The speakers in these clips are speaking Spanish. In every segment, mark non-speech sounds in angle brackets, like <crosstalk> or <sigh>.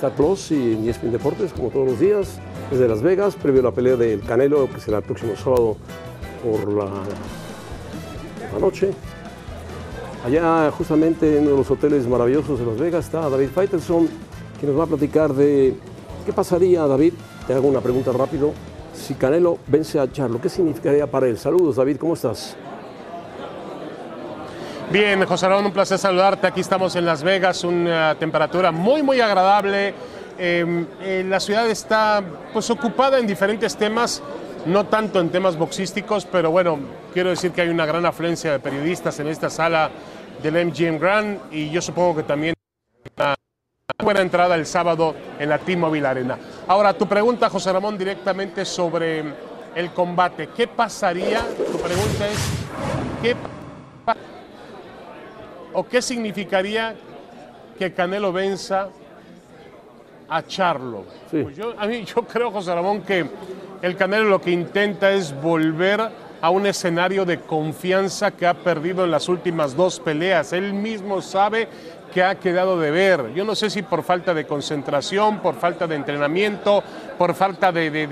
Star Plus y en ESPN Deportes, como todos los días, desde Las Vegas, previo a la pelea del Canelo, que será el próximo sábado por la, la noche. Allá, justamente en uno de los hoteles maravillosos de Las Vegas, está David Faitelson, que nos va a platicar de qué pasaría, David, te hago una pregunta rápido, si Canelo vence a Charlo, ¿qué significaría para él? Saludos, David, ¿cómo estás? Bien, José Ramón, un placer saludarte. Aquí estamos en Las Vegas, una temperatura muy, muy agradable. Eh, eh, la ciudad está pues ocupada en diferentes temas, no tanto en temas boxísticos, pero bueno, quiero decir que hay una gran afluencia de periodistas en esta sala del MGM Grand y yo supongo que también una buena entrada el sábado en la T-Mobile Arena. Ahora, tu pregunta, José Ramón, directamente sobre el combate. ¿Qué pasaría? Tu pregunta es, ¿qué o qué significaría que Canelo venza a Charlo? Sí. Pues yo, a mí, yo creo, José Ramón, que el Canelo lo que intenta es volver a un escenario de confianza que ha perdido en las últimas dos peleas. Él mismo sabe que ha quedado de ver. Yo no sé si por falta de concentración, por falta de entrenamiento, por falta de, de-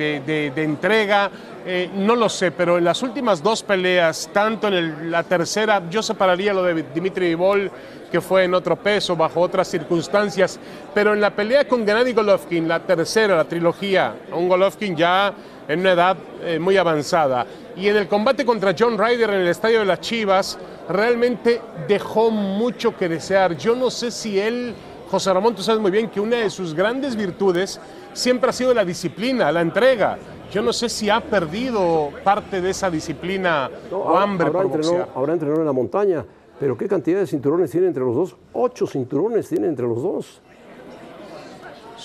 de- entrega, eh, no lo sé, pero en las últimas dos peleas, tanto en la tercera, yo separaría lo de Dimitri Vivol, que fue en otro peso, bajo otras circunstancias, pero en la pelea con Gennady Golovkin, la tercera, la trilogía, un Golovkin ya en una edad eh, muy avanzada, y en el combate contra John Ryder en el Estadio de las Chivas, realmente dejó mucho que desear. Yo no sé si él, José Ramón, tú sabes muy bien que una de sus grandes virtudes siempre ha sido la disciplina, la entrega. Yo no sé si ha perdido parte de esa disciplina No, o hambre ahora por entrenó, boxear. entrenó en la montaña, pero ¿qué cantidad de cinturones tiene entre los dos? Ocho cinturones tiene entre los dos.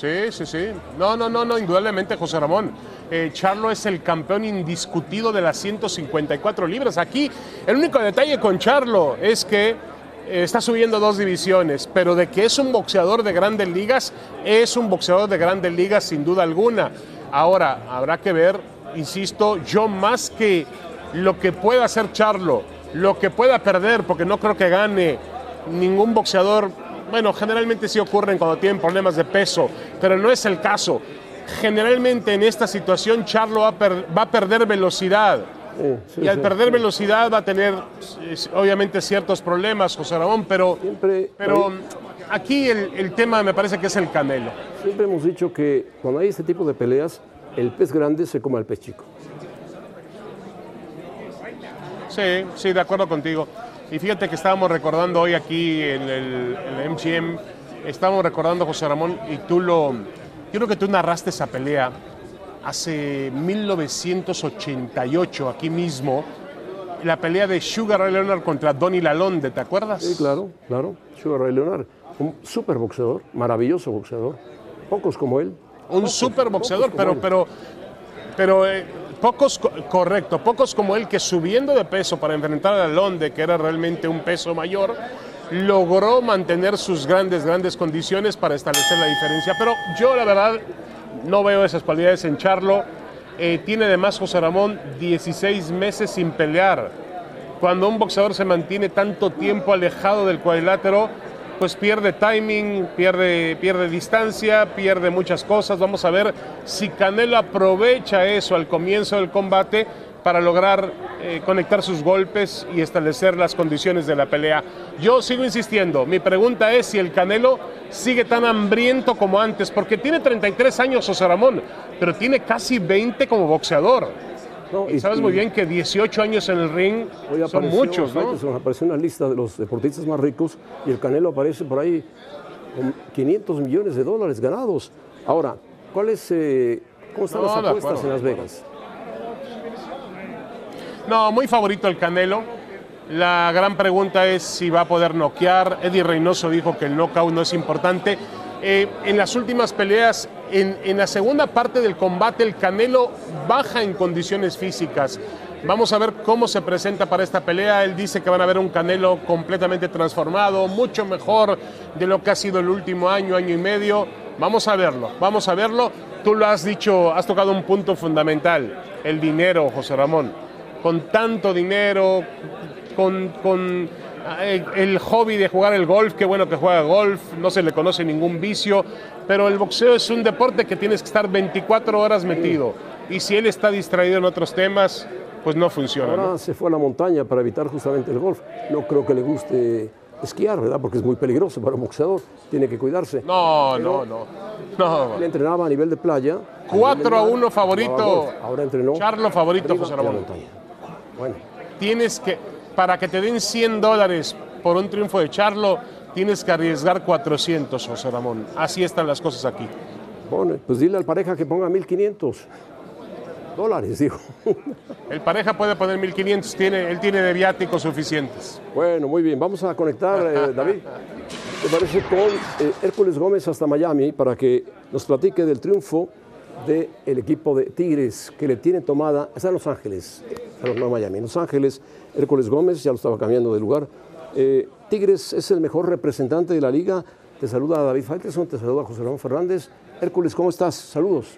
Sí, sí, sí. No, no, no, no, indudablemente, José Ramón. Eh, Charlo es el campeón indiscutido de las 154 libras. Aquí, el único detalle con Charlo es que eh, está subiendo dos divisiones, pero de que es un boxeador de grandes ligas, es un boxeador de grandes ligas sin duda alguna. Ahora, habrá que ver, insisto, yo más que lo que pueda hacer Charlo, lo que pueda perder, porque no creo que gane ningún boxeador bueno, generalmente sí ocurren cuando tienen problemas de peso, pero no es el caso. Generalmente en esta situación Charlo va a, per- va a perder velocidad. Sí, sí, y al perder sí. velocidad va a tener obviamente ciertos problemas, José Ramón, pero, Siempre- pero aquí el, el tema me parece que es el canelo. Siempre hemos dicho que cuando hay este tipo de peleas, el pez grande se come al pez chico. Sí, sí, de acuerdo contigo. Y fíjate que estábamos recordando hoy aquí en el, en el MGM, estábamos recordando, José Ramón, y tú lo. Yo creo que tú narraste esa pelea hace 1988, aquí mismo, la pelea de Sugar Ray Leonard contra Donny Lalonde, ¿te acuerdas? Sí, claro, claro. Sugar Ray Leonard, un súper boxeador, maravilloso boxeador. Pocos como él. Un Pocos, super boxeador, pero, pero, pero eh, pocos, co- correcto, pocos como él que subiendo de peso para enfrentar a Londe, que era realmente un peso mayor, logró mantener sus grandes, grandes condiciones para establecer la diferencia. Pero yo la verdad no veo esas cualidades en Charlo. Eh, tiene además José Ramón 16 meses sin pelear. Cuando un boxeador se mantiene tanto tiempo alejado del cuadrilátero, pues pierde timing, pierde, pierde distancia, pierde muchas cosas. Vamos a ver si Canelo aprovecha eso al comienzo del combate para lograr eh, conectar sus golpes y establecer las condiciones de la pelea. Yo sigo insistiendo, mi pregunta es si el Canelo sigue tan hambriento como antes, porque tiene 33 años José Ramón, pero tiene casi 20 como boxeador. No, Y sabes muy bien que 18 años en el ring Hoy son apareció muchos, ¿no? Faitelson, apareció en la lista de los deportistas más ricos y el Canelo aparece por ahí con 500 millones de dólares ganados. Ahora, ¿cuál es, eh, ¿cómo están las apuestas en Las Vegas? No, muy favorito el Canelo. La gran pregunta es si va a poder noquear. Eddie Reynoso dijo que el knockout no es importante. Eh, en las últimas peleas, en, en, la segunda parte del combate, el Canelo baja en condiciones físicas. Vamos a ver cómo se presenta para esta pelea. Él dice que van a ver un Canelo completamente transformado, mucho mejor de lo que ha sido el último año, año y medio. Vamos a verlo, vamos a verlo. Tú lo has dicho, has tocado un punto fundamental, el dinero, José Ramón. Con tanto dinero, con, con el hobby de jugar el golf, qué bueno que juega golf, no se le conoce ningún vicio, pero el boxeo es un deporte que tienes que estar 24 horas metido. Y si él está distraído en otros temas, pues no funciona. Ahora ¿no? se fue a la montaña para evitar justamente el golf. No creo que le guste esquiar, ¿verdad? Porque es muy peligroso para un boxeador, tiene que cuidarse. No, no, no. no. Él entrenaba a nivel de playa. 4 a 1 favorito. Ahora entrenó. Charlo favorito, José Ramón. Bueno. Tienes que, para que te den 100 dólares por un triunfo de Charlo, tienes que arriesgar 400, José Ramón. Así están las cosas aquí. Bueno, pues dile al pareja que ponga 1500 dólares, digo. <laughs> El pareja puede poner 1500, tiene, él tiene de viáticos suficientes. Bueno, muy bien, vamos a conectar, eh, David, ¿te parece? Con eh, Hércules Gómez hasta Miami para que nos platique del triunfo del equipo de Tigres que le tiene tomada, está en Los Ángeles, no Miami, Los Ángeles, Hércules Gómez, ya lo estaba cambiando de lugar. Eh, Tigres es el mejor representante de la liga. Te saluda David Faitelson, te saluda José Ramón Fernández. Hércules, ¿cómo estás? Saludos.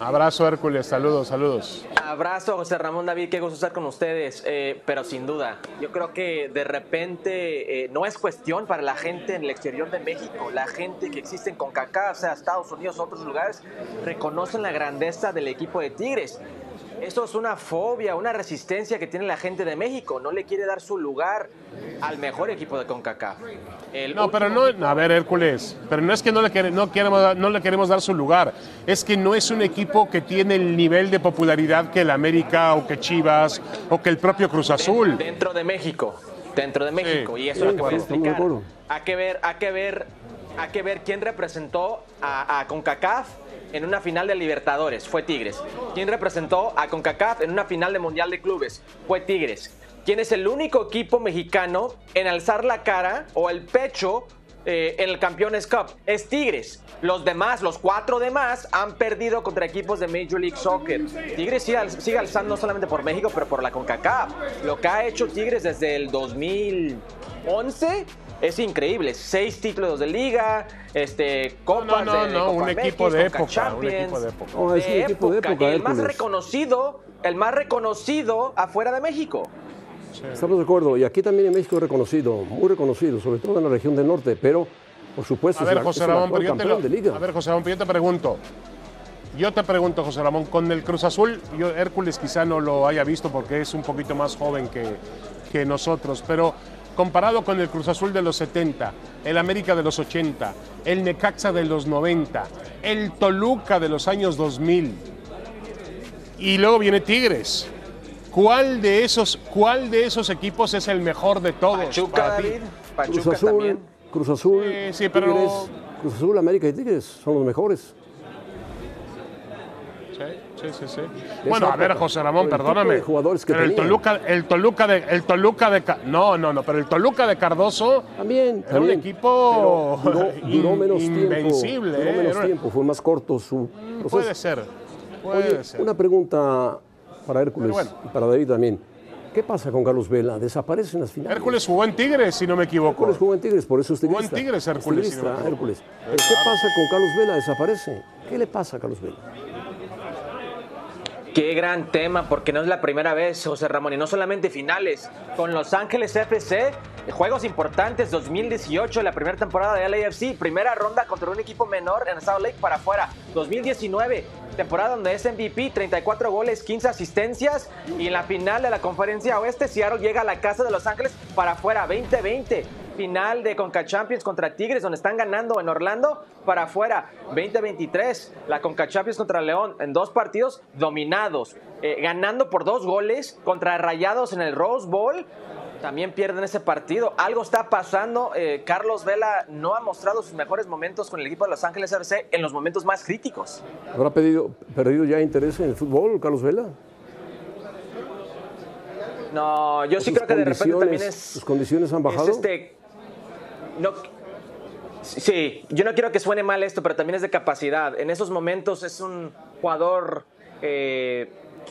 Abrazo Hércules, saludos, saludos. Abrazo José Ramón David, qué gusto estar con ustedes, eh, pero sin duda, yo creo que de repente eh, no es cuestión para la gente en el exterior de México, la gente que existe en CONCACAF, sea Estados Unidos o otros lugares, reconocen la grandeza del equipo de Tigres. Eso es una fobia, una resistencia que tiene la gente de México. No le quiere dar su lugar al mejor equipo de CONCACAF. El no, pero no, a ver, Hércules, pero no es que no le, queremos, no, queremos, no le queremos dar su lugar, es que no es un equipo que tiene el nivel de popularidad que el América o que Chivas o que el propio Cruz Azul. Dentro de México, dentro de México, sí. y eso es lo que voy a explicar. Hay que ver, hay que ver, hay que ver quién representó a, CONCACAF en una final de Libertadores fue Tigres. ¿Quién representó a CONCACAF en una final de Mundial de Clubes? Fue Tigres. ¿Quién es el único equipo mexicano en alzar la cara o el pecho eh, en el Campeones Cup? Es Tigres. Los demás, los cuatro demás, han perdido contra equipos de Major League Soccer. Tigres sigue, sigue alzando no solamente por México, pero por la CONCACAF. Lo que ha hecho Tigres desde el 2011 es increíble. Seis títulos de liga, este, copas no, no, de, no, Copa un, México, equipo de época, Champions, un equipo de época. No, es un equipo de época. el más reconocido, el más reconocido afuera de México. Estamos de acuerdo. Y aquí también en México es reconocido, muy reconocido, sobre todo en la región del norte, pero por supuesto A ver, es el- José es Ramón, pero yo te lo- de liga. a ver, José Ramón, pero yo te pregunto. Yo te pregunto, José Ramón, con el Cruz Azul, yo Hércules quizá no lo haya visto porque es un poquito más joven que, que nosotros, pero comparado con el Cruz Azul de los 70, el América de los 80, el Necaxa de los 90, el Toluca de los años 2000, y luego viene Tigres. ¿Cuál de esos, cuál de esos equipos es el mejor de todos? Pachuca, para ti? David. Cruz Pachuca Azul, también. Cruz Azul, Sí, sí, pero- Tigres, Cruz Azul, América y Tigres son los mejores. Sí, sí, sí, sí. Bueno, a ver, José Ramón, perdóname. jugadores que pero el. Toluca, el Toluca de, el Toluca de, no, no, no, pero el Toluca de Cardoso También, era un equipo duró, <laughs> duró menos invencible. tiempo. Duró ¿eh? menos tiempo, fue más corto su proceso. Puede ser, puede Oye, ser. una pregunta para Hércules bueno. y para David también. ¿Qué pasa con Carlos Vela? ¿Desaparece en las finales? Hércules jugó en Tigres, si no me equivoco. Hércules jugó en Tigres, por eso es Jugó en. Tigres, Es Hércules, si no. Hércules. ¿Pero qué pasa con Carlos Vela? ¿Desaparece? ¿Qué le pasa a Carlos Vela? Qué gran tema, porque no es la primera vez, José Ramón, y no solamente finales. Con Los Ángeles FC, juegos importantes, 2018, la primera temporada de LAFC, primera ronda contra un equipo menor en South Lake para afuera. 2019, temporada donde es MVP, 34 goles, 15 asistencias, y en la final de la conferencia oeste, Seattle llega a la casa de Los Ángeles para afuera, 2020. Final de Conca Champions contra Tigres, donde están ganando en Orlando para afuera. 2023, la Conca Champions contra León en dos partidos dominados, eh, ganando por dos goles contra Rayados en el Rose Bowl. También pierden ese partido. Algo está pasando. Eh, Carlos Vela no ha mostrado sus mejores momentos con el equipo de Los Ángeles FC en los momentos más críticos. ¿Habrá pedido, perdido ya interés en el fútbol, Carlos Vela? No, yo sí creo que de repente también es. ¿Sus condiciones han bajado? Este, no, sí, yo no quiero que suene mal esto, pero también es de capacidad. En esos momentos es un jugador. Eh,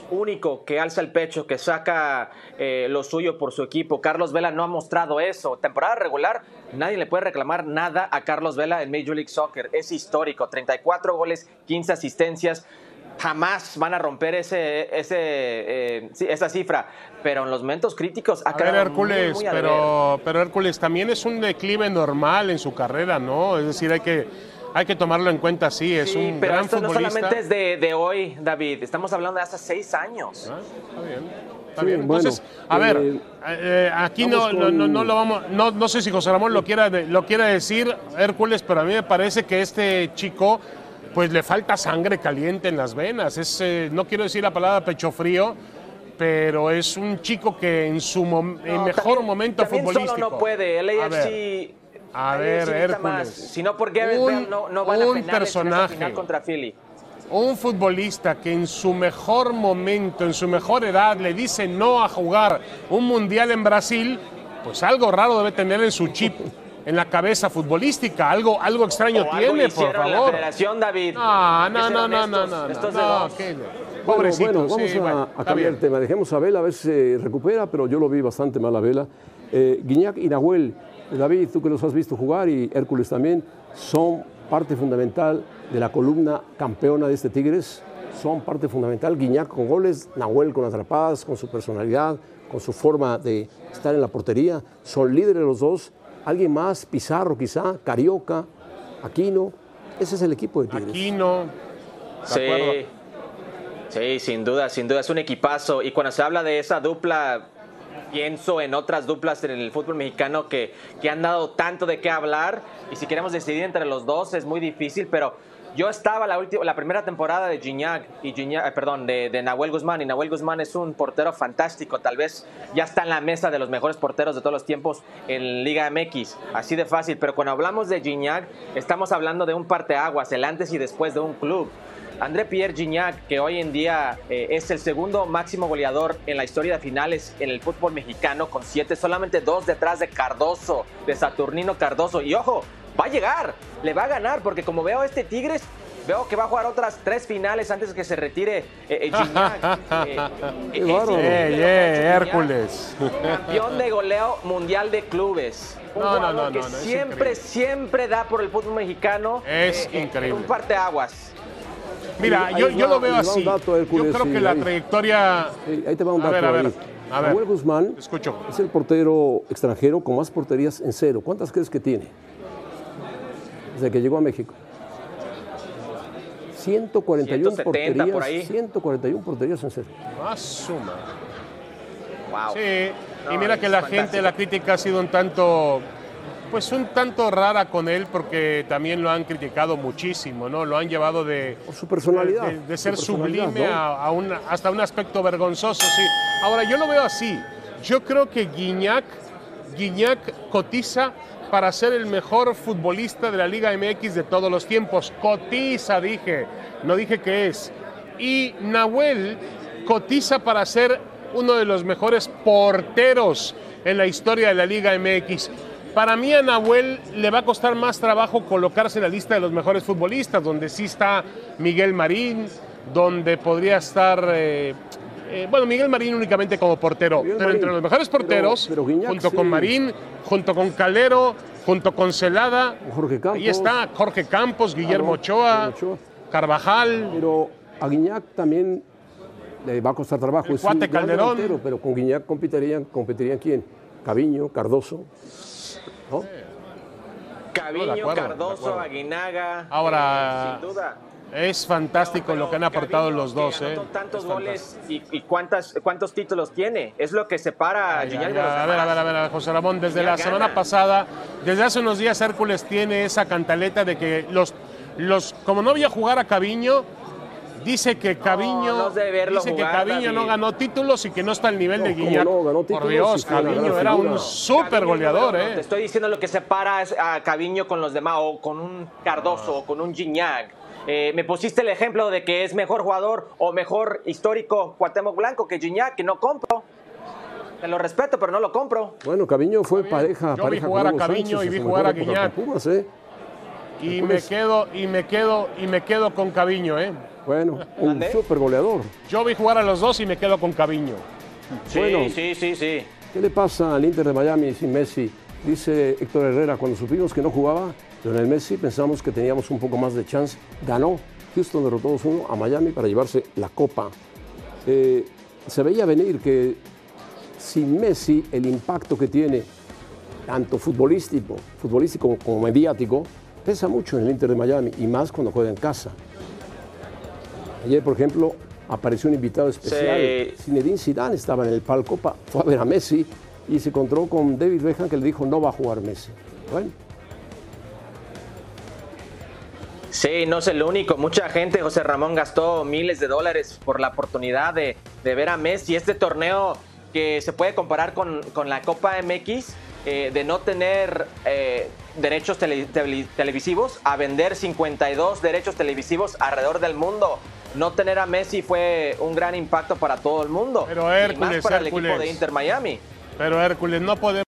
único que alza el pecho, que saca eh, lo suyo por su equipo. Carlos Vela no ha mostrado eso. Temporada regular, nadie le puede reclamar nada a Carlos Vela en Major League Soccer. Es histórico. 34 goles, 15 asistencias. Jamás van a romper ese, ese, eh, esa cifra, pero en los momentos críticos ha a Hércules, pero, pero Hércules también es un declive normal en su carrera, ¿no? Es decir, hay que hay que tomarlo en cuenta, sí, es un pero gran esto futbolista. no solamente es de, de, hoy, David, estamos hablando de hace seis años. Ah, está bien. Está bien. Entonces, a ver, eh, eh, aquí no, no, no, lo vamos, no, no sé si José Ramón lo quiera, lo quiera decir, Hércules, pero a mí me parece que este chico, pues le falta sangre caliente en las venas. Es, eh, no quiero decir la palabra pecho frío, pero es un chico que en su mejor momento también futbolístico. Solo no puede, el AFC a ver, Hércules. Si no, porque un, no, no van un a personaje, final contra Philly. Un futbolista que en su mejor momento, en su mejor edad, le dice no a jugar un mundial en Brasil, pues algo raro debe tener en su chip. <laughs> En la cabeza futbolística, algo, algo extraño tiene, por favor. La federación, David. No, no, no, no, no, no, estos no, Pobrecito. Bueno, vamos a, cambiar el tema. Dejemos a Vela a ver si se recupera, pero yo lo vi bastante mal a Vela. Eh, Guiñac y Nahuel David, tú que los has visto jugar y Hércules también, son parte fundamental de la columna campeona de este Tigres. Son parte fundamental. Guiñac con goles, Nahuel con atrapadas, con su personalidad, con su forma de estar en la portería. Son líderes los dos. Alguien más, Pizarro quizá, Carioca, Aquino. Ese es el equipo de Tigres. Aquino. Sí. Sí, sin duda, sin duda es un equipazo. Y cuando se habla de esa dupla pienso en otras duplas en el fútbol mexicano que, que han dado tanto de qué hablar. Y si queremos decidir entre los dos es muy difícil, pero yo estaba la, última, la primera temporada de Gignac y Gignac, eh, perdón, de, de, Nahuel Guzmán. Y Nahuel Guzmán es un portero fantástico, tal vez ya está en la mesa de los mejores porteros de todos los tiempos en Liga MX, así de fácil, pero cuando hablamos de Gignac estamos hablando de un parteaguas, el antes y después de un club. André Pierre Gignac, que hoy en día eh, es el segundo máximo goleador en la historia de finales en el fútbol mexicano, con siete, solamente dos detrás de Cardoso, de Saturnino Cardoso. Y ojo, va a llegar, le va a ganar, porque como veo este Tigres, veo que va a jugar otras tres finales antes de que se retire eh, eh Gignac. <laughs> Eh, Hércules. Campeón de goleo mundial de clubes. Un no, no, no, que siempre, siempre da por el fútbol mexicano. Es increíble. Un parteaguas. Mira, yo, yo lo veo así. yo creo que la trayectoria. ahí te va un dato. A ver, a ver. A ver. Guzmán Escucho. es el portero extranjero con más porterías en cero. ¿Cuántas crees que tiene? Desde que llegó a México. 141 porterías, por ahí. 141 porterías en cero. Más suma. Wow. Sí, y mira que la gente, la crítica ha sido un tanto pues un tanto rara con él porque también lo han criticado muchísimo, ¿no? Lo han llevado de... su personalidad. De, ser sublime a, un, hasta un aspecto vergonzoso, sí. Ahora, yo lo veo así. Yo creo que Guiñac, Guiñac cotiza para ser el mejor futbolista de la Liga MX de todos los tiempos. Cotiza, dije. No dije que es. Y Nahuel cotiza para ser uno de los mejores porteros en la historia de la Liga MX. Para mí a Nahuel le va a costar más trabajo colocarse en la lista de los mejores futbolistas, donde sí está Miguel Marín, donde podría estar... Eh, eh, bueno, Miguel Marín únicamente como portero, pero entre los mejores porteros, junto con Marín, junto con Calero, junto con Celada, Jorge Campos, ahí está Jorge Campos, Guillermo Ochoa, Carvajal. Pero a Guiñac también le va a costar trabajo. El cuate Calderón. pero con Guiñac competirían, competirían quién? Caviño, Cardoso. ¿No? Caviño, Cardoso, Aguinaga. Ahora, sin duda. Es fantástico lo que han aportado los dos. Eh. tantos goles y, cuántas, cuántos títulos tiene. Es lo que separa a A ver, a ver, a ver, José Ramón. Desde la semana pasada, desde hace unos días, Hércules tiene esa cantaleta de que los, los como no voy a jugar a Caviño, Dice que Caviño, no dice que Caviño no ganó títulos y que no está al nivel No, de ¿cómo Guiñac. no? Ganó Por Dios, Caviño era un súper goleador, no, Te ¿eh? estoy diciendo lo que separa a Caviño con los demás, o con un Cardoso, o con un Gignac. Eh, me pusiste el ejemplo de que es mejor jugador o mejor histórico Cuauhtémoc Blanco que Gignac, que no compro. Te lo respeto, pero no lo compro. Bueno, Caviño fue pareja, Yo vi jugar con a Caviño Sánchez y vi jugar a Guiñac. ¿eh? Y me quedo, y me quedo, y me quedo con Caviño, ¿eh? Bueno, un ¿Mande? súper goleador. Yo vi jugar a los dos y me quedo con Caviño. Sí, Bueno. sí, sí, sí. ¿Qué le pasa al Inter de Miami sin Messi? Dice Héctor Herrera, cuando supimos que no jugaba Lionel Messi, pensamos que teníamos un poco más de chance. Ganó. Houston derrotó 2-1 a Miami para llevarse la copa. Eh, se veía venir que sin Messi el impacto que tiene, tanto futbolístico, futbolístico como mediático, pesa mucho en el Inter de Miami y más cuando juega en casa. Ayer, por ejemplo, apareció un invitado especial. Sí. Zinedine Zidane estaba en el palco, pa- fue a ver a Messi y se encontró con David Beckham que le dijo no va a jugar Messi. Bueno, Sí, no es el único. Mucha gente, José Ramón, gastó miles de dólares por la oportunidad de, de ver a Messi. Este torneo que se puede comparar con, con la Copa MX, eh, de no tener eh, derechos tele- tele- televisivos, a vender 52 derechos televisivos alrededor del mundo. No tener a Messi fue un gran impacto para todo el mundo. Pero y más Hércules, para el Hércules. equipo de Inter Miami. Pero Hércules, no podemos.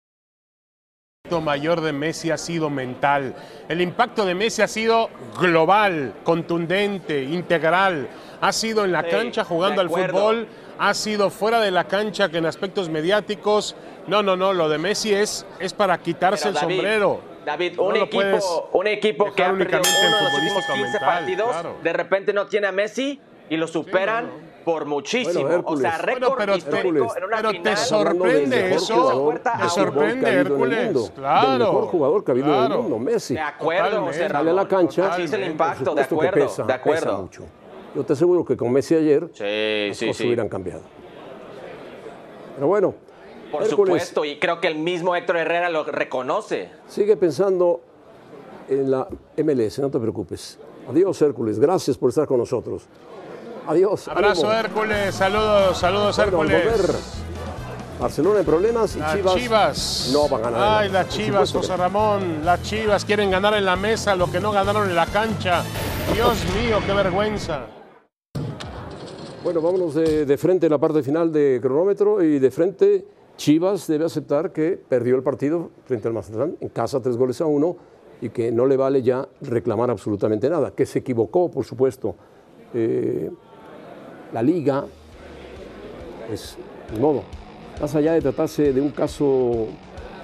El impacto mayor de Messi ha sido mental. El impacto de Messi ha sido global, contundente, integral. Ha sido en la Sí, cancha jugando al fútbol, ha sido fuera de la cancha que en aspectos mediáticos. No, no, no, lo de Messi es, es para quitarse Pero el sombrero. David, No un, equipo, un equipo que ha perdido uno de los últimos futbolístico 15 mental, partidos, claro. de repente no tiene a Messi y lo superan por muchísimo. Bueno, o sea, Hércules. récord Bueno, pero te- histórico en una pero te final. sorprende eso, te sorprende el Hércules, claro. Del mejor jugador que ha habido en el mundo, Messi. De acuerdo. José Sale a Ramón. la cancha. Así es el impacto, de acuerdo, pesa, de pesa acuerdo. mucho. Yo te aseguro que con Messi ayer Sí, las sí, cosas sí. hubieran cambiado. Pero bueno, Por Hércules supuesto, y creo que el mismo Héctor Herrera lo reconoce. sigue pensando en la MLS, no te preocupes. Adiós, Hércules. Gracias por estar con nosotros. Adiós. Abrazo ánimo. Hércules, saludos, saludos Bueno, Hércules. Barcelona en problemas y Las Chivas, Chivas. no van a ganar. Ay, las Chivas, José Ramón. Las Chivas quieren ganar en la mesa lo que no ganaron en la cancha. Dios mío, qué vergüenza. Bueno, vámonos de, de frente en la parte final de cronómetro y de frente Chivas debe aceptar que perdió el partido frente al Mazatlán en casa tres goles a uno y que no le vale ya reclamar absolutamente nada, que se equivocó, por supuesto. Eh, la liga, pues, ni modo, más allá de tratarse de un caso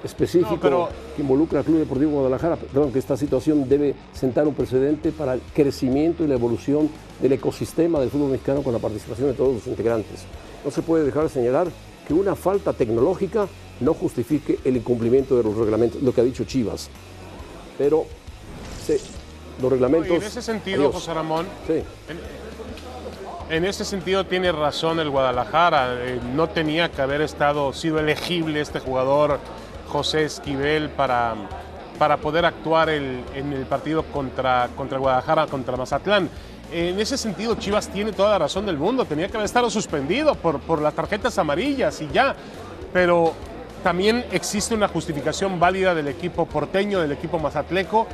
específico No, pero- que involucra al Club Deportivo Guadalajara, perdón, que esta situación debe sentar un precedente para el crecimiento y la evolución del ecosistema del fútbol mexicano con la participación de todos los integrantes. No se puede dejar de señalar que una falta tecnológica no justifique el incumplimiento de los reglamentos, lo que ha dicho Chivas. Pero sí, los reglamentos... Y en ese sentido, adiós. José Ramón, Sí. en ese sentido tiene razón el Guadalajara. Eh, no tenía que haber estado, sido elegible este jugador José Esquivel para, para poder actuar el- en el partido contra, contra Guadalajara, contra Mazatlán. En ese sentido, Chivas tiene toda la razón del mundo. Tenía que haber estado suspendido por, por las tarjetas amarillas y ya. Pero también existe una justificación válida del equipo porteño, del equipo mazatleco,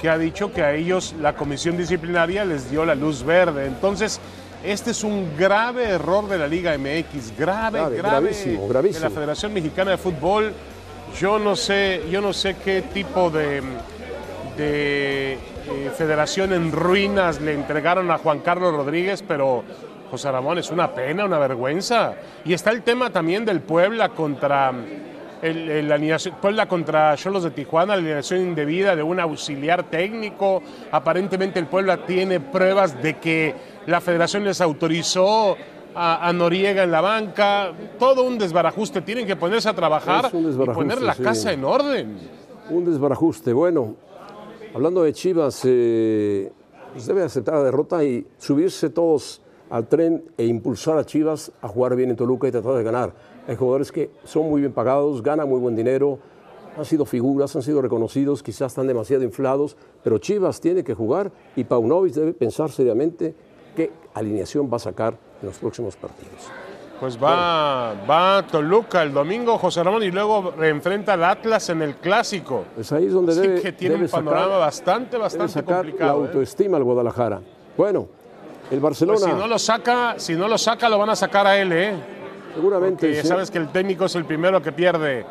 que ha dicho que a ellos la comisión disciplinaria les dio la luz verde. Entonces, este es un grave error de la Liga MX, grave, Grave, gravísimo, gravísimo. de la Federación Mexicana de Fútbol. Yo no sé, yo no sé qué tipo de, de eh, federación en ruinas le entregaron a Juan Carlos Rodríguez, pero José Ramón es una pena, una vergüenza. Y está el tema también del Puebla contra el, Puebla contra Cholos de Tijuana, la alineación indebida de un auxiliar técnico. Aparentemente el Puebla tiene pruebas de que la federación les autorizó a, a Noriega en la banca. Todo un desbarajuste. Tienen que ponerse a trabajar y poner la sí. casa en orden. Un desbarajuste. Bueno, hablando de Chivas, eh, pues debe aceptar la derrota y subirse todos al tren e impulsar a Chivas a jugar bien en Toluca y tratar de ganar. Hay jugadores que son muy bien pagados, ganan muy buen dinero, han sido figuras, han sido reconocidos, quizás están demasiado inflados, pero Chivas tiene que jugar y Paunovic debe pensar seriamente qué alineación va a sacar en los próximos partidos. Pues va, va Toluca el domingo, José Ramón, y luego enfrenta al Atlas en el clásico. Es ahí donde debe, que tiene un panorama bastante, bastante sacar complicado. La ¿eh? autoestima al Guadalajara. Bueno, el Barcelona. Pues si no lo saca, si no lo saca, lo van a sacar a él, ¿eh? Seguramente. Porque sabes que el técnico es el primero que pierde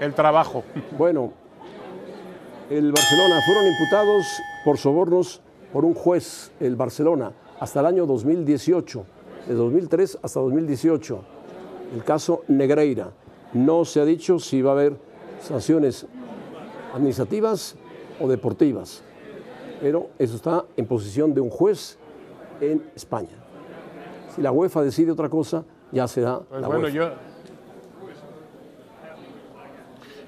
el trabajo. <laughs> Bueno, el Barcelona fueron imputados por sobornos por un juez, el Barcelona, hasta el año 2018 de 2003 hasta 2018, el caso Negreira. No se ha dicho si va a haber sanciones administrativas o deportivas, pero eso está en posición de un juez en España. Si la UEFA decide otra cosa, ya será pues la bueno, UEFA. Yo...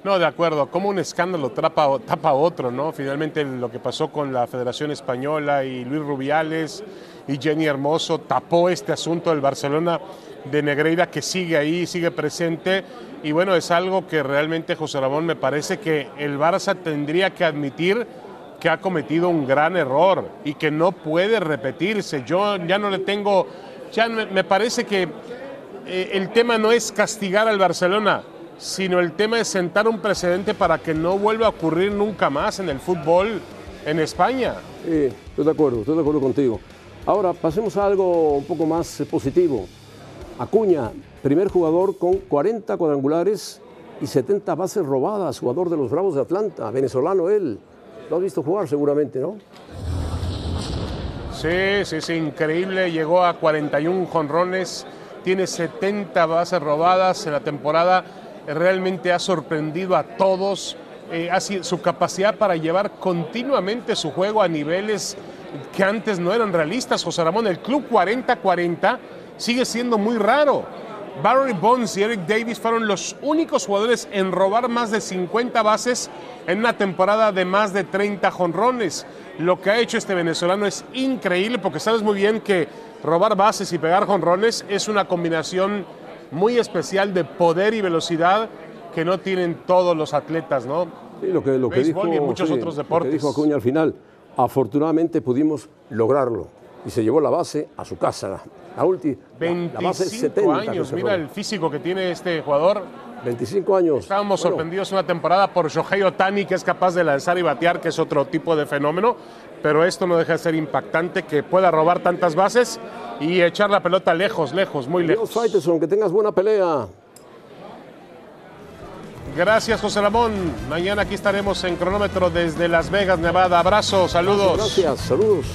No, de acuerdo. Como un escándalo tapa, otro, ¿no? Finalmente lo que pasó con la Federación Española y Luis Rubiales y Jenny Hermoso tapó este asunto del Barcelona de Negreira que sigue ahí, sigue presente. Y bueno, es algo que realmente, José Ramón, me parece que el Barça tendría que admitir que ha cometido un gran error y que no puede repetirse. Yo ya no le tengo, ya me parece que eh, el tema no es castigar al Barcelona, sino el tema es sentar un precedente para que no vuelva a ocurrir nunca más en el fútbol en España. Sí, estoy de acuerdo, estoy de acuerdo contigo. Ahora pasemos a algo un poco más eh, positivo. Acuña, primer jugador con 40 cuadrangulares y 70 bases robadas, jugador de los Bravos de Atlanta, venezolano él. Lo has visto jugar seguramente, ¿no? Sí, sí, sí, increíble. Llegó a 41 jonrones, tiene 70 bases robadas en la temporada. Realmente ha sorprendido a todos. Eh, así, su capacidad para llevar continuamente su juego a niveles que antes no eran realistas, José Ramón. El club 40-40 sigue siendo muy raro. Barry Bonds y Eric Davis fueron los únicos jugadores en robar más de 50 bases en una temporada de más de 30 jonrones. Lo que ha hecho este venezolano es increíble porque sabes muy bien que robar bases y pegar jonrones es una combinación muy especial de poder y velocidad que no tienen todos los atletas, ¿no? Sí, lo que, lo que dijo, y muchos sí, otros deportes. Lo que dijo Acuña al final. Afortunadamente pudimos lograrlo y se llevó la base a su casa. La última. 25 la base 70 años, mira el físico que tiene este jugador. 25 años. Estábamos Bueno, sorprendidos una temporada por Shohei Otani, que es capaz de lanzar y batear, que es otro tipo de fenómeno, pero esto no deja de ser impactante, que pueda robar tantas bases y echar la pelota lejos, lejos, muy Dios lejos. Faitelson, que tengas buena pelea. Gracias, José Ramón. Mañana aquí estaremos en cronómetro desde Las Vegas, Nevada. Abrazo, saludos. Gracias, saludos.